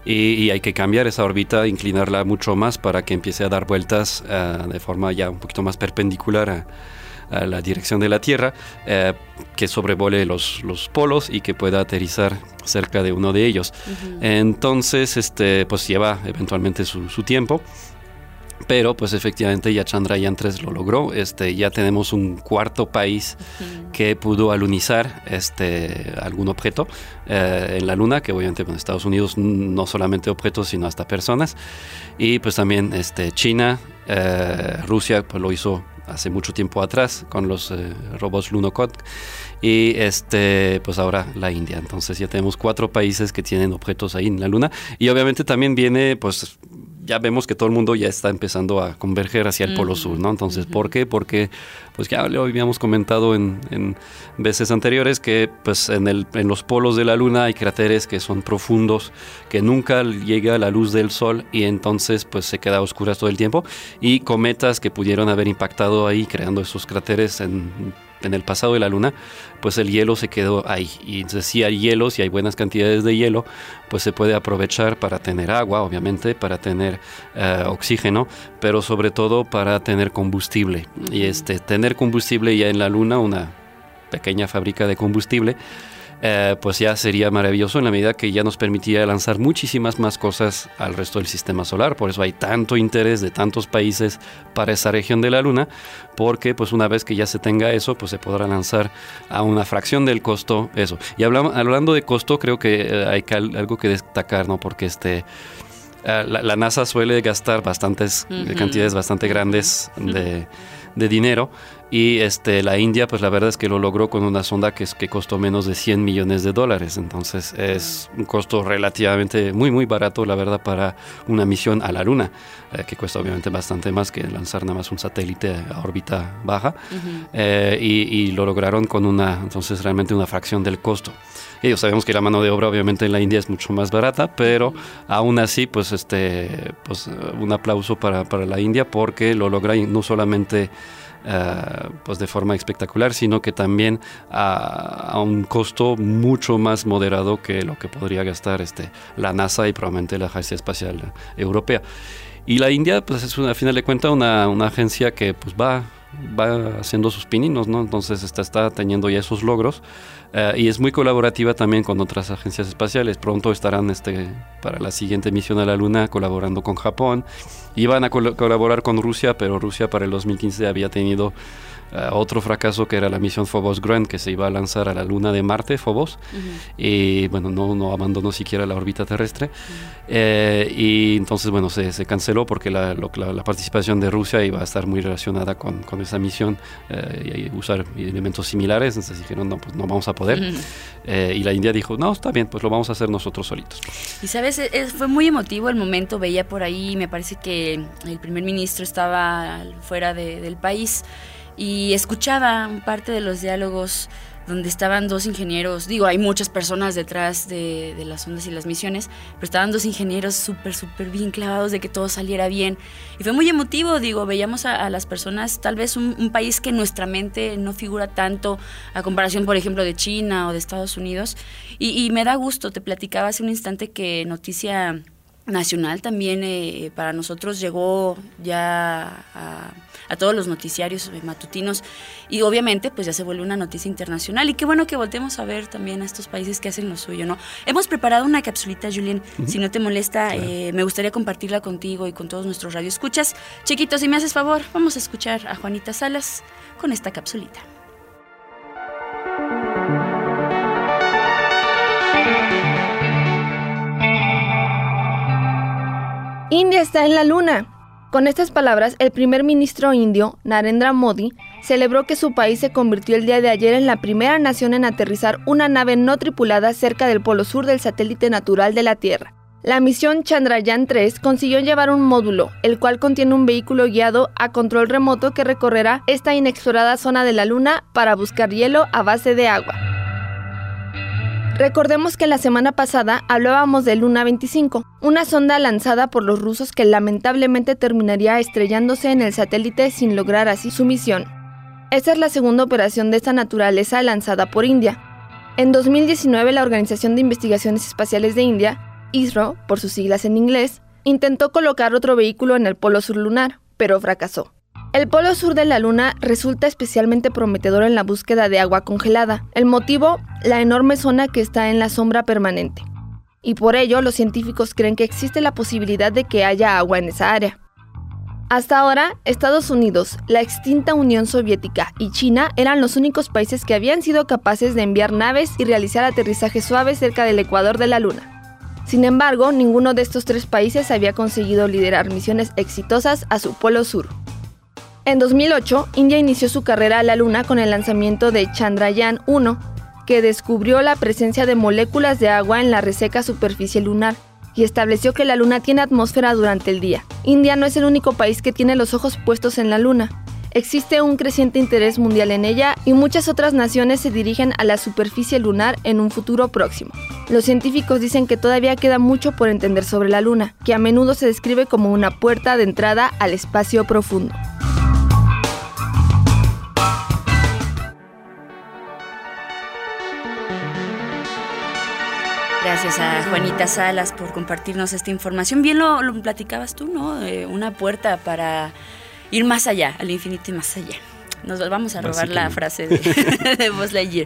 Y, y, hay que cambiar esa órbita, inclinarla mucho más para que empiece a dar vueltas uh, de forma ya un poquito más perpendicular a, a la dirección de la Tierra, eh, que sobrevole los, los, polos y que pueda aterrizar cerca de uno de ellos. Uh -huh. Entonces, este, pues lleva eventualmente su, su tiempo pero pues efectivamente ya Chandrayaan 3 lo logró. Este, ya tenemos un cuarto país uh -huh. que pudo alunizar este, algún objeto eh, en la Luna, que obviamente en Estados Unidos no solamente objetos, sino hasta personas. Y pues también este, China, eh, Rusia pues, lo hizo hace mucho tiempo atrás con los eh, robots Lunokhod y este pues ahora la India. Entonces ya tenemos cuatro países que tienen objetos ahí en la Luna y obviamente también viene pues ya vemos que todo el mundo ya está empezando a converger hacia el Polo Sur, ¿no? Entonces, ¿por qué? Porque, pues ya lo habíamos comentado en, en veces anteriores que, pues, en, el, en los polos de la Luna hay cráteres que son profundos, que nunca llega la luz del Sol y entonces, pues, se queda oscuras todo el tiempo y cometas que pudieron haber impactado ahí creando esos cráteres en en el pasado de la Luna, pues el hielo se quedó ahí. Y si hay hielo, si hay buenas cantidades de hielo, pues se puede aprovechar para tener agua, obviamente, para tener eh, oxígeno, pero sobre todo para tener combustible. Y este, tener combustible ya en la Luna, una pequeña fábrica de combustible, eh, pues ya sería maravilloso en la medida que ya nos permitiría lanzar muchísimas más cosas al resto del sistema solar. Por eso hay tanto interés de tantos países para esa región de la Luna, porque pues una vez que ya se tenga eso, pues se podrá lanzar a una fracción del costo eso. Y hablando, hablando de costo, creo que eh, hay algo que destacar, ¿no? Porque este... Eh, la, NASA suele gastar bastantes cantidades bastante grandes de, de dinero y este, la India, pues la verdad es que lo logró con una sonda que, es, que costó menos de 100 millones de dólares. Entonces es un costo relativamente muy, muy barato, la verdad, para una misión a la Luna, eh, que cuesta obviamente bastante más que lanzar nada más un satélite a órbita baja. Eh, y, lo lograron con una, entonces realmente una fracción del costo. Y sabemos que la mano de obra obviamente en la India es mucho más barata, pero aún así, pues, este, pues un aplauso para, para la India porque lo logra no solamente eh, pues de forma espectacular, sino que también a, un costo mucho más moderado que lo que podría gastar este, la NASA y probablemente la Agencia Espacial Europea. Y la India, pues es una, a final de cuentas una, una agencia que pues va va haciendo sus pininos, ¿no? Entonces está, está teniendo ya esos logros eh, y es muy colaborativa también con otras agencias espaciales. Pronto estarán este, para la siguiente misión a la Luna colaborando con Japón. Iban a colaborar con Rusia, pero Rusia para el 2015 había tenido eh, otro fracaso que era la misión Phobos Grand, que se iba a lanzar a la luna de Marte, Phobos, y bueno, no, no abandonó siquiera la órbita terrestre. Eh, y entonces, bueno, se, se canceló porque la, la, participación de Rusia iba a estar muy relacionada con, con esa misión eh, y usar elementos similares. Entonces dijeron, no, pues no vamos a poder. y la India dijo, no, está bien, pues lo vamos a hacer nosotros solitos. Y sabes, fue muy emotivo el momento, veía por ahí, me parece que el primer ministro estaba fuera de, del país y escuchaba parte de los diálogos donde estaban dos ingenieros, digo, hay muchas personas detrás de, las ondas y las misiones, pero estaban dos ingenieros súper, súper bien clavados de que todo saliera bien. Y fue muy emotivo, digo, veíamos a, las personas, tal vez un, país que en nuestra mente no figura tanto a comparación, por ejemplo, de China o de Estados Unidos. Y, me da gusto, te platicaba hace un instante que noticia nacional también eh, para nosotros llegó ya a a todos los noticiarios matutinos y obviamente pues ya se vuelve una noticia internacional y qué bueno que voltemos a ver también a estos países que hacen lo suyo, ¿no? Hemos preparado una capsulita, Julien, si no te molesta, eh, me gustaría compartirla contigo y con todos nuestros radioescuchas. Chiquitos, si me haces favor, vamos a escuchar a Juanita Salas con esta capsulita. India está en la luna. Con estas palabras, el primer ministro indio, Narendra Modi, celebró que su país se convirtió el día de ayer en la primera nación en aterrizar una nave no tripulada cerca del polo sur del satélite natural de la Tierra. La misión Chandrayaan 3 consiguió llevar un módulo, el cual contiene un vehículo guiado a control remoto que recorrerá esta inexplorada zona de la Luna para buscar hielo a base de agua. Recordemos que la semana pasada hablábamos de Luna 25, una sonda lanzada por los rusos que lamentablemente terminaría estrellándose en el satélite sin lograr así su misión. Esta es la segunda operación de esta naturaleza lanzada por India. En 2019 la Organización de Investigaciones Espaciales de India, ISRO, por sus siglas en inglés, intentó colocar otro vehículo en el polo sur lunar, pero fracasó. El polo sur de la Luna resulta especialmente prometedor en la búsqueda de agua congelada. El motivo, la enorme zona que está en la sombra permanente. Y por ello los científicos creen que existe la posibilidad de que haya agua en esa área. Hasta ahora, Estados Unidos, la extinta Unión Soviética y China eran los únicos países que habían sido capaces de enviar naves y realizar aterrizajes suaves cerca del ecuador de la Luna. Sin embargo, ninguno de estos tres países había conseguido liderar misiones exitosas a su polo sur. En 2008, India inició su carrera a la Luna con el lanzamiento de Chandrayaan 1, que descubrió la presencia de moléculas de agua en la reseca superficie lunar y estableció que la Luna tiene atmósfera durante el día. India no es el único país que tiene los ojos puestos en la Luna. Existe un creciente interés mundial en ella y muchas otras naciones se dirigen a la superficie lunar en un futuro próximo. Los científicos dicen que todavía queda mucho por entender sobre la Luna, que a menudo se describe como una puerta de entrada al espacio profundo. Gracias a Juanita Salas por compartirnos esta información. Bien lo, lo platicabas tú, ¿no? Eh, una puerta para ir más allá, al infinito y más allá. Nos vamos a robar la frase de, de Buzz Lightyear.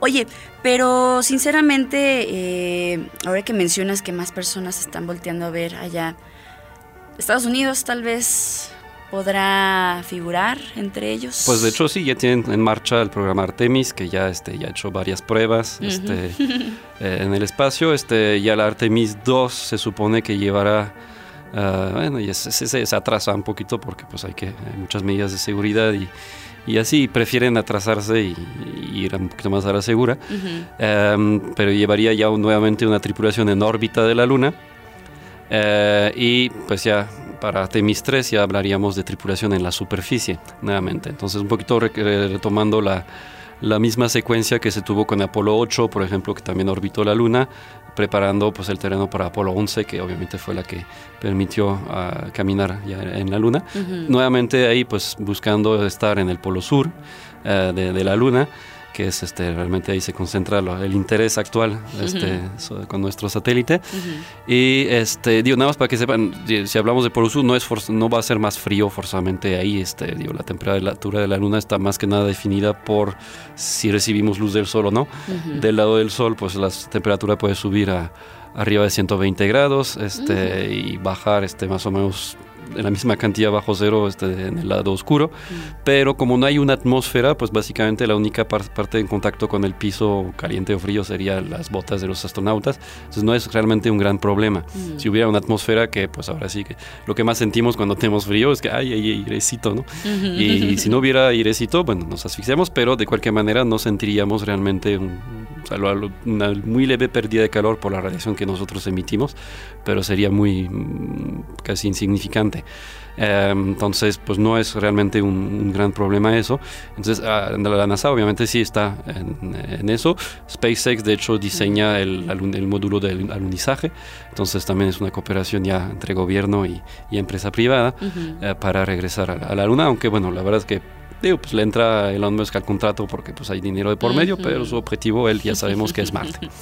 Oye, pero sinceramente, eh, ahora que mencionas que más personas están volteando a ver allá, Estados Unidos tal vez podrá figurar entre ellos. Pues de hecho sí, ya tienen en marcha el programa Artemis, que ya, este, ya ha hecho varias pruebas Ujú. este, eh, en el espacio. Este, ya la Artemis 2 se supone que llevará, ah, bueno, ya se, se- se atrasa un poquito porque pues hay, que, hay muchas medidas de seguridad y, y así prefieren atrasarse y, y ir un poquito más a la segura. Ujú. Em, pero llevaría ya un- nuevamente una tripulación en órbita de la Luna. Eh, y pues ya para Temis 3 ya hablaríamos de tripulación en la superficie nuevamente. Entonces un poquito re- re- retomando la, la misma secuencia que se tuvo con Apolo 8, por ejemplo, que también orbitó la Luna, preparando pues el terreno para Apolo 11, que obviamente fue la que permitió ah, caminar ya en la Luna. Ujú. Nuevamente ahí pues buscando estar en el polo sur eh, de, de la Luna que es este realmente ahí se concentra lo- el interés actual este, so- con nuestro satélite. Y este digo nada más para que sepan si hablamos de polo sur no es no va a ser más frío forzosamente ahí este digo la temperatura de la luna está más que nada definida por si recibimos luz del sol o no. Ujú. del lado del sol pues la temperatura puede subir a arriba de 120 grados este y bajar este más o menos en la misma cantidad bajo cero este, en el lado oscuro pero como no hay una atmósfera pues básicamente la única par- parte en contacto con el piso caliente o frío sería las botas de los astronautas entonces no es realmente un gran problema Mm. si hubiera una atmósfera que pues ahora sí que lo que más sentimos cuando tenemos frío es que ay ay airecito no Ujú. y si no hubiera airecito bueno nos asfixiamos pero de cualquier manera no sentiríamos realmente un, una muy leve pérdida de calor por la radiación que nosotros emitimos pero sería muy mm, casi insignificante Eh, entonces, pues no es realmente un, un gran problema eso. Entonces, ah, la NASA obviamente sí está en, en eso. SpaceX, de hecho, diseña el, el módulo del alunizaje. Entonces, también es una cooperación ya entre gobierno y, y empresa privada Ujú. eh, para regresar a la, a la Luna. Aunque, bueno, la verdad es que digo, pues le entra Elon Musk al contrato porque pues hay dinero de por medio, pero su objetivo, él ya sabemos que es Marte.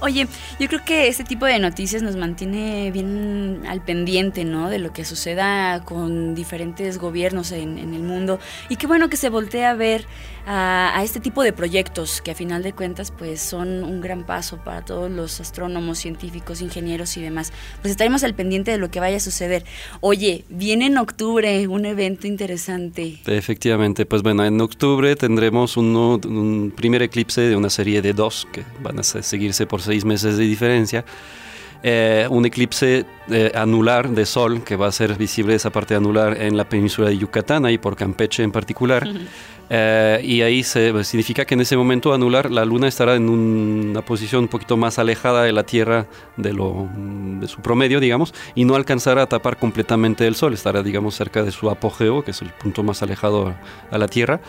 Oye, yo creo que este tipo de noticias nos mantiene bien al pendiente, ¿no? De lo que suceda con diferentes gobiernos en, en el mundo. Y qué bueno que se voltea a ver a, a este tipo de proyectos que a final de cuentas pues son un gran paso para todos los astrónomos, científicos, ingenieros y demás. Pues estaremos al pendiente de lo que vaya a suceder. Oye, viene en octubre un evento interesante. Efectivamente, pues bueno, en octubre tendremos uno- un primer eclipse de una serie de dos que van a se- seguirse por seis meses de diferencia. Eh, un eclipse eh, anular de sol que va a ser visible esa parte anular en la península de Yucatán, ahí por Campeche en particular. Eh, y ahí se, pues, significa que en ese momento anular la luna estará en una posición un poquito más alejada de la Tierra de, lo, de su promedio, digamos, y no alcanzará a tapar completamente el sol, estará, digamos, cerca de su apogeo, que es el punto más alejado a, a la Tierra,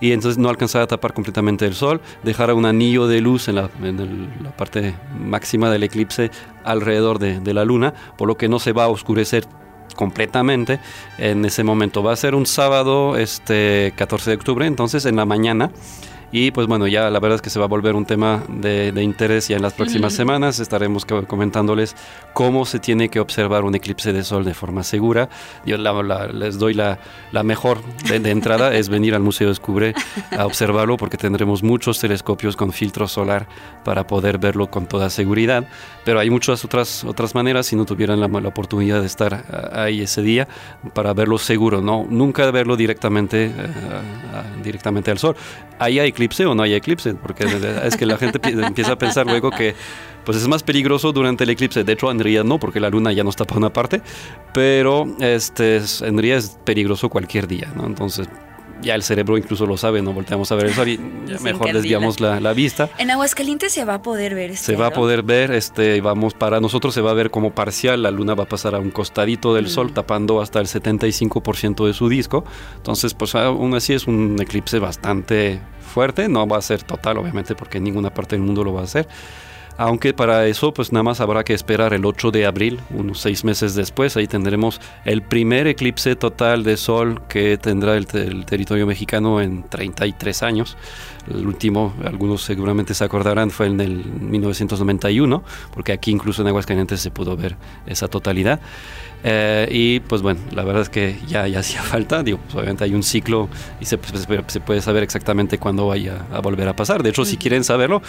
y entonces no alcanzará a tapar completamente el sol, dejará un anillo de luz en la, en el- la parte máxima del eclipse alrededor de, de la luna, por lo que no se va a oscurecer completamente en ese momento. Va a ser un sábado, este 14 de octubre, entonces en la mañana. Y pues bueno, ya la verdad es que se va a volver un tema de, de interés ya en las próximas semanas. Estaremos co- comentándoles cómo se tiene que observar un eclipse de sol de forma segura. Yo la- la- les doy la, la mejor de, de entrada, es venir al Museo Descubre a observarlo porque tendremos muchos telescopios con filtro solar para poder verlo con toda seguridad. Pero hay muchas otras, otras maneras si no tuvieran la, la oportunidad de estar ah, ahí ese día para verlo seguro, ¿no? Nunca verlo directamente, eh, ah, directamente al sol. Hay eclipse o no hay eclipse, porque es que la gente pi- empieza a pensar luego que pues es más peligroso durante el eclipse. De hecho, en no, porque la luna ya no está por una parte, pero este, es- en realidad es peligroso cualquier día, ¿no? Entonces, ya el cerebro incluso lo sabe, no volteamos a ver el sol y ya mejor desviamos la, la vista. En Aguascalientes se va a poder ver este Se va a poder ver, este, vamos, para nosotros se va a ver como parcial, la luna va a pasar a un costadito del Mm. sol, tapando hasta el 75% de su disco. Entonces, pues aún así es un eclipse bastante fuerte, no va a ser total, obviamente, porque en ninguna parte del mundo lo va a hacer. Aunque para eso, pues nada más habrá que esperar el 8 de abril, unos seis meses después. Ahí tendremos el primer eclipse total de sol que tendrá el, el territorio mexicano en 33 años. El último, algunos seguramente se acordarán, fue en el 1991, porque aquí incluso en Aguascalientes se pudo ver esa totalidad. Eh, y pues bueno, la verdad es que ya, ya hacía falta, digo, pues, obviamente hay un ciclo y se, pues, se puede saber exactamente cuándo vaya a volver a pasar. De hecho, si quieren saberlo,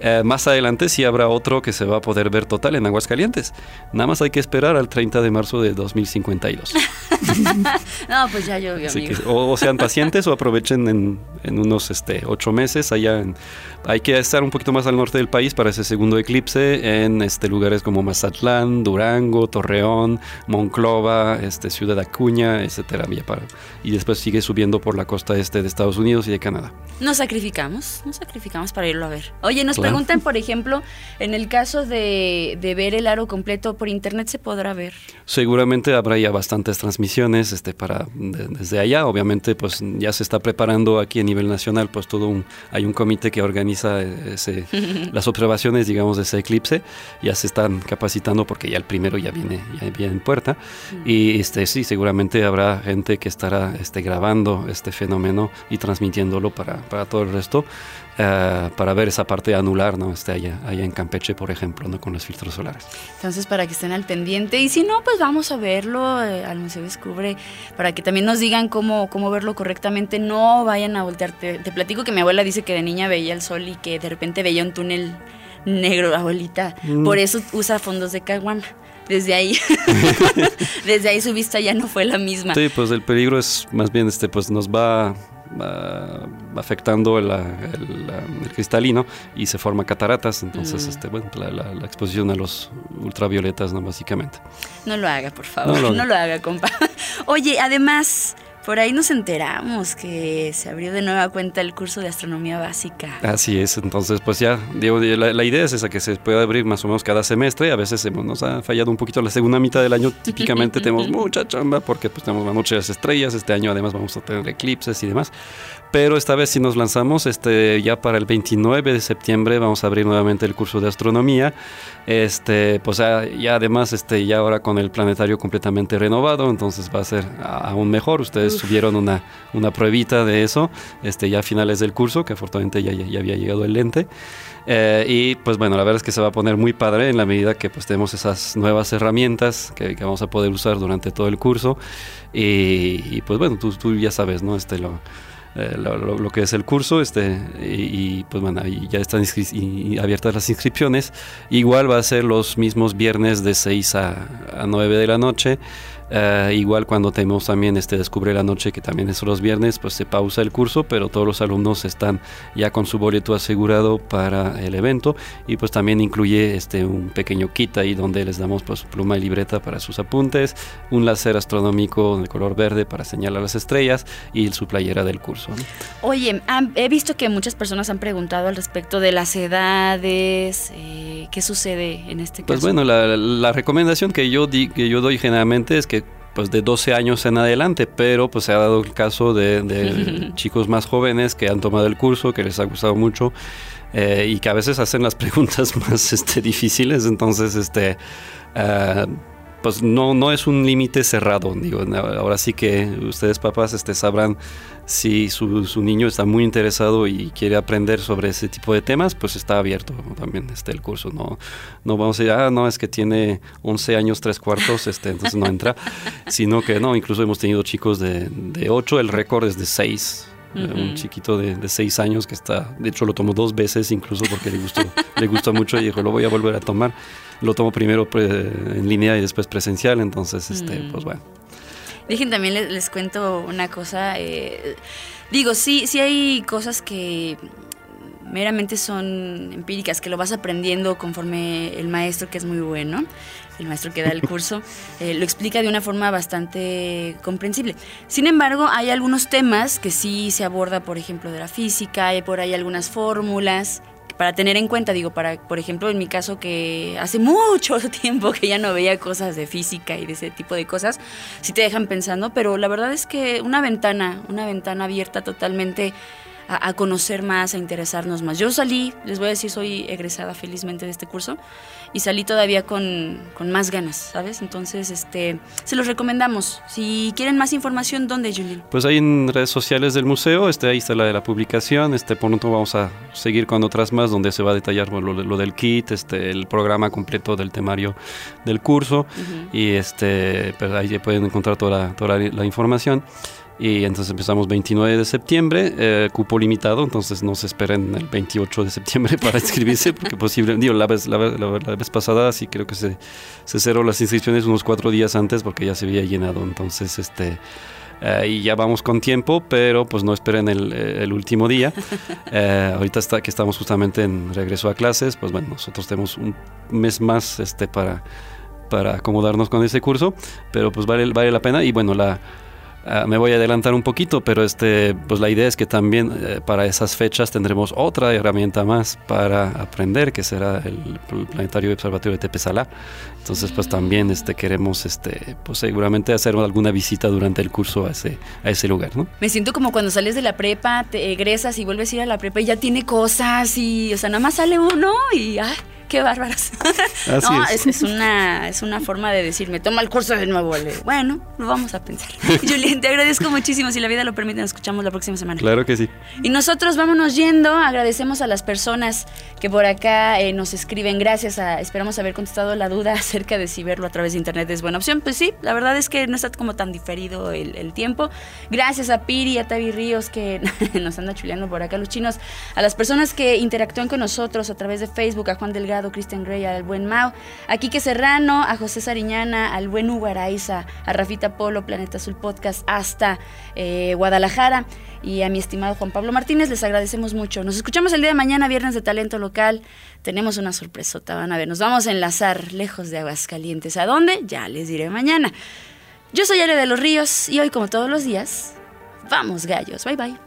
eh, más adelante sí habrá otro que se va a poder ver total en Aguascalientes. Nada más hay que esperar al 30 de marzo de 2052. No, pues ya llovió, Así amigo. que o, o sean pacientes o aprovechen en, en unos este, ocho meses. Allá en- hay que estar un poquito más al norte del país para ese segundo eclipse en este, lugares como Mazatlán, Durango, Torreón, Monclova, este, Ciudad Acuña, etcétera. Y después sigue subiendo por la costa este de Estados Unidos y de Canadá. Nos sacrificamos, nos sacrificamos para irlo a ver. Oye, nos Claro. Preguntan, por ejemplo, en el caso de, de ver el aro completo por internet, ¿se podrá ver? Seguramente habrá ya bastantes transmisiones este, para, de- desde allá. Obviamente, pues ya se está preparando aquí a nivel nacional, pues todo un, hay un comité que organiza eh, ese, las observaciones, digamos, de ese eclipse. Ya se están capacitando porque ya el primero ya viene, ya viene en puerta. Y este, sí, seguramente habrá gente que estará este, grabando este fenómeno y transmitiéndolo para, para todo el resto. Eh, para ver esa parte anular, ¿no? Este, allá, allá en Campeche, por ejemplo, ¿no? con los filtros solares. Entonces, para que estén al pendiente. Y si no, pues vamos a verlo eh, al Museo Descubre, para que también nos digan cómo, cómo verlo correctamente. No vayan a voltearte. Te platico que mi abuela dice que de niña veía el sol y que de repente veía un túnel negro, abuelita. Mm. Por eso usa fondos de caguama. Desde ahí, desde ahí su vista ya no fue la misma. Sí, pues el peligro es más bien, este, pues nos va ah, afectando el, el, el cristalino y se forma cataratas. Entonces, Mm. este, bueno, la, la- la exposición a los ultravioletas, ¿no? Básicamente. No lo haga, por favor. No No lo haga, compa. Oye, además, por ahí nos enteramos que se abrió de nueva cuenta el curso de astronomía básica. Así es, entonces pues ya, digo, la, la idea es esa, que se pueda abrir más o menos cada semestre, a veces hemos- nos ha fallado un poquito la segunda mitad del año, típicamente tenemos mucha chamba porque pues tenemos la noche de las estrellas, este año además vamos a tener eclipses y demás, pero esta vez sí nos lanzamos, este, ya para el 29 de septiembre vamos a abrir nuevamente el curso de astronomía, este, pues ya, ya además, este, ya ahora con el planetario completamente renovado, entonces va a ser aún mejor. Ustedes Uf. subieron una, una pruebita de eso, este, ya a finales del curso, que afortunadamente ya, ya, ya había llegado el lente. Eh, y pues bueno, la verdad es que se va a poner muy padre en la medida que pues tenemos esas nuevas herramientas que, que vamos a poder usar durante todo el curso. Y, y, pues bueno, tú, tú ya sabes, ¿no? Este, lo, eh, lo, lo- que es el curso este y, y, pues bueno ahí ya están y- y abiertas las inscripciones. Igual va a ser los mismos viernes de 6 a, a 9 de la noche Eh, igual cuando tenemos también este Descubre la Noche, que también es los viernes, pues se pausa el curso, pero todos los alumnos están ya con su boleto asegurado para el evento y pues también incluye este un pequeño kit ahí donde les damos pues pluma y libreta para sus apuntes, un láser astronómico de color verde para señalar las estrellas y su playera del curso. ¿no? Oye, han- he visto que muchas personas han preguntado al respecto de las edades, eh, qué sucede en este caso. Pues bueno, la, la recomendación que yo, di- que yo doy generalmente es que pues de 12 años en adelante, pero pues se ha dado el caso de, de chicos más jóvenes que han tomado el curso, que les ha gustado mucho eh, y que a veces hacen las preguntas más este, difíciles, entonces este... ah, pues no, no es un límite cerrado, digo, ahora sí que ustedes papás este, sabrán si su, su niño está muy interesado y quiere aprender sobre ese tipo de temas, pues está abierto también este, el curso. No, no vamos a decir, ah, no, es que tiene 11 años, 3 cuartos, este, entonces no entra, sino que no, incluso hemos tenido chicos de, de 8, el récord es de 6. Uh -huh. Un chiquito de, de, seis años que está, de hecho lo tomó dos veces incluso porque le gustó, le gustó mucho y dijo, lo voy a volver a tomar. Lo tomo primero en línea y después presencial, entonces, este, mm. pues bueno. Dejen también les, les cuento una cosa. eh, digo, sí, sí hay cosas que meramente son empíricas, que lo vas aprendiendo conforme el maestro, que es muy bueno, el maestro que da el curso, eh, lo explica de una forma bastante comprensible. Sin embargo, hay algunos temas que sí se aborda, por ejemplo, de la física, hay por ahí algunas fórmulas para tener en cuenta, digo, para, por ejemplo, en mi caso que hace mucho tiempo que ya no veía cosas de física y de ese tipo de cosas, sí te dejan pensando, pero la verdad es que una ventana, una ventana abierta totalmente a, a conocer más, a interesarnos más. Yo salí, les voy a decir, soy egresada felizmente de este curso y salí todavía con, con más ganas, ¿sabes? Entonces, este, se los recomendamos. Si quieren más información, ¿dónde, Julien? Pues ahí en redes sociales del museo, este, ahí está la de la publicación, este, pronto vamos a seguir con otras más donde se va a detallar lo, lo del kit, este, el programa completo del temario del curso y este, pues ahí pueden encontrar toda, toda la, la información. Y entonces empezamos 29 de septiembre, eh, cupo limitado, entonces no se esperen el 28 de septiembre para inscribirse, porque posible, digo, la vez, la, vez- la- la vez pasada sí creo que se, se cerró las inscripciones unos cuatro días antes porque ya se había llenado, entonces este... eh, y ya vamos con tiempo, pero pues no esperen el, el último día. Eh, ahorita está, que estamos justamente en regreso a clases, pues bueno, nosotros tenemos un mes más este, para, para acomodarnos con ese curso, pero pues vale, vale la pena y bueno, la, ah, me voy a adelantar un poquito, pero este, pues la idea es que también eh, para esas fechas tendremos otra herramienta más para aprender, que será el, Planetario Observatorio de Tepesalá. Entonces, pues también este, queremos, este, pues seguramente hacer alguna visita durante el curso a ese, a ese lugar, ¿no? Me siento como cuando sales de la prepa, te egresas y vuelves a ir a la prepa y ya tiene cosas y, o sea, nada más sale uno y, ¡ay, qué bárbaros! Así no, es. es. es una, es una forma de decirme, toma el curso de nuevo. Le- Bueno, lo vamos a pensar. Julián, te agradezco muchísimo. Si la vida lo permite, nos escuchamos la próxima semana. Claro que sí. Y nosotros vámonos yendo. Agradecemos a las personas que por acá eh, nos escriben. Gracias a, esperamos haber contestado la duda acerca de si verlo a través de internet es buena opción. Pues sí, la verdad es que no está como tan diferido el, el tiempo. Gracias a Piri, a Tavi Ríos que nos anda chuleando por acá los chinos. A las personas que interactúan con nosotros a través de Facebook, a Juan Delgado, Cristian Grey, al buen Mau, a Quique Serrano, a José Sariñana, al buen Hugo Araiza, a Rafita Polo, Planeta Azul Podcast, hasta eh, Guadalajara y a mi estimado Juan Pablo Martínez, les agradecemos mucho. Nos escuchamos el día de mañana, viernes de talento local. Tenemos una sorpresota, van a ver. Nos vamos a enlazar lejos de Aguascalientes. ¿A dónde? Ya les diré mañana. Yo soy Ale de los Ríos y hoy, como todos los días, vamos gallos. Bye bye.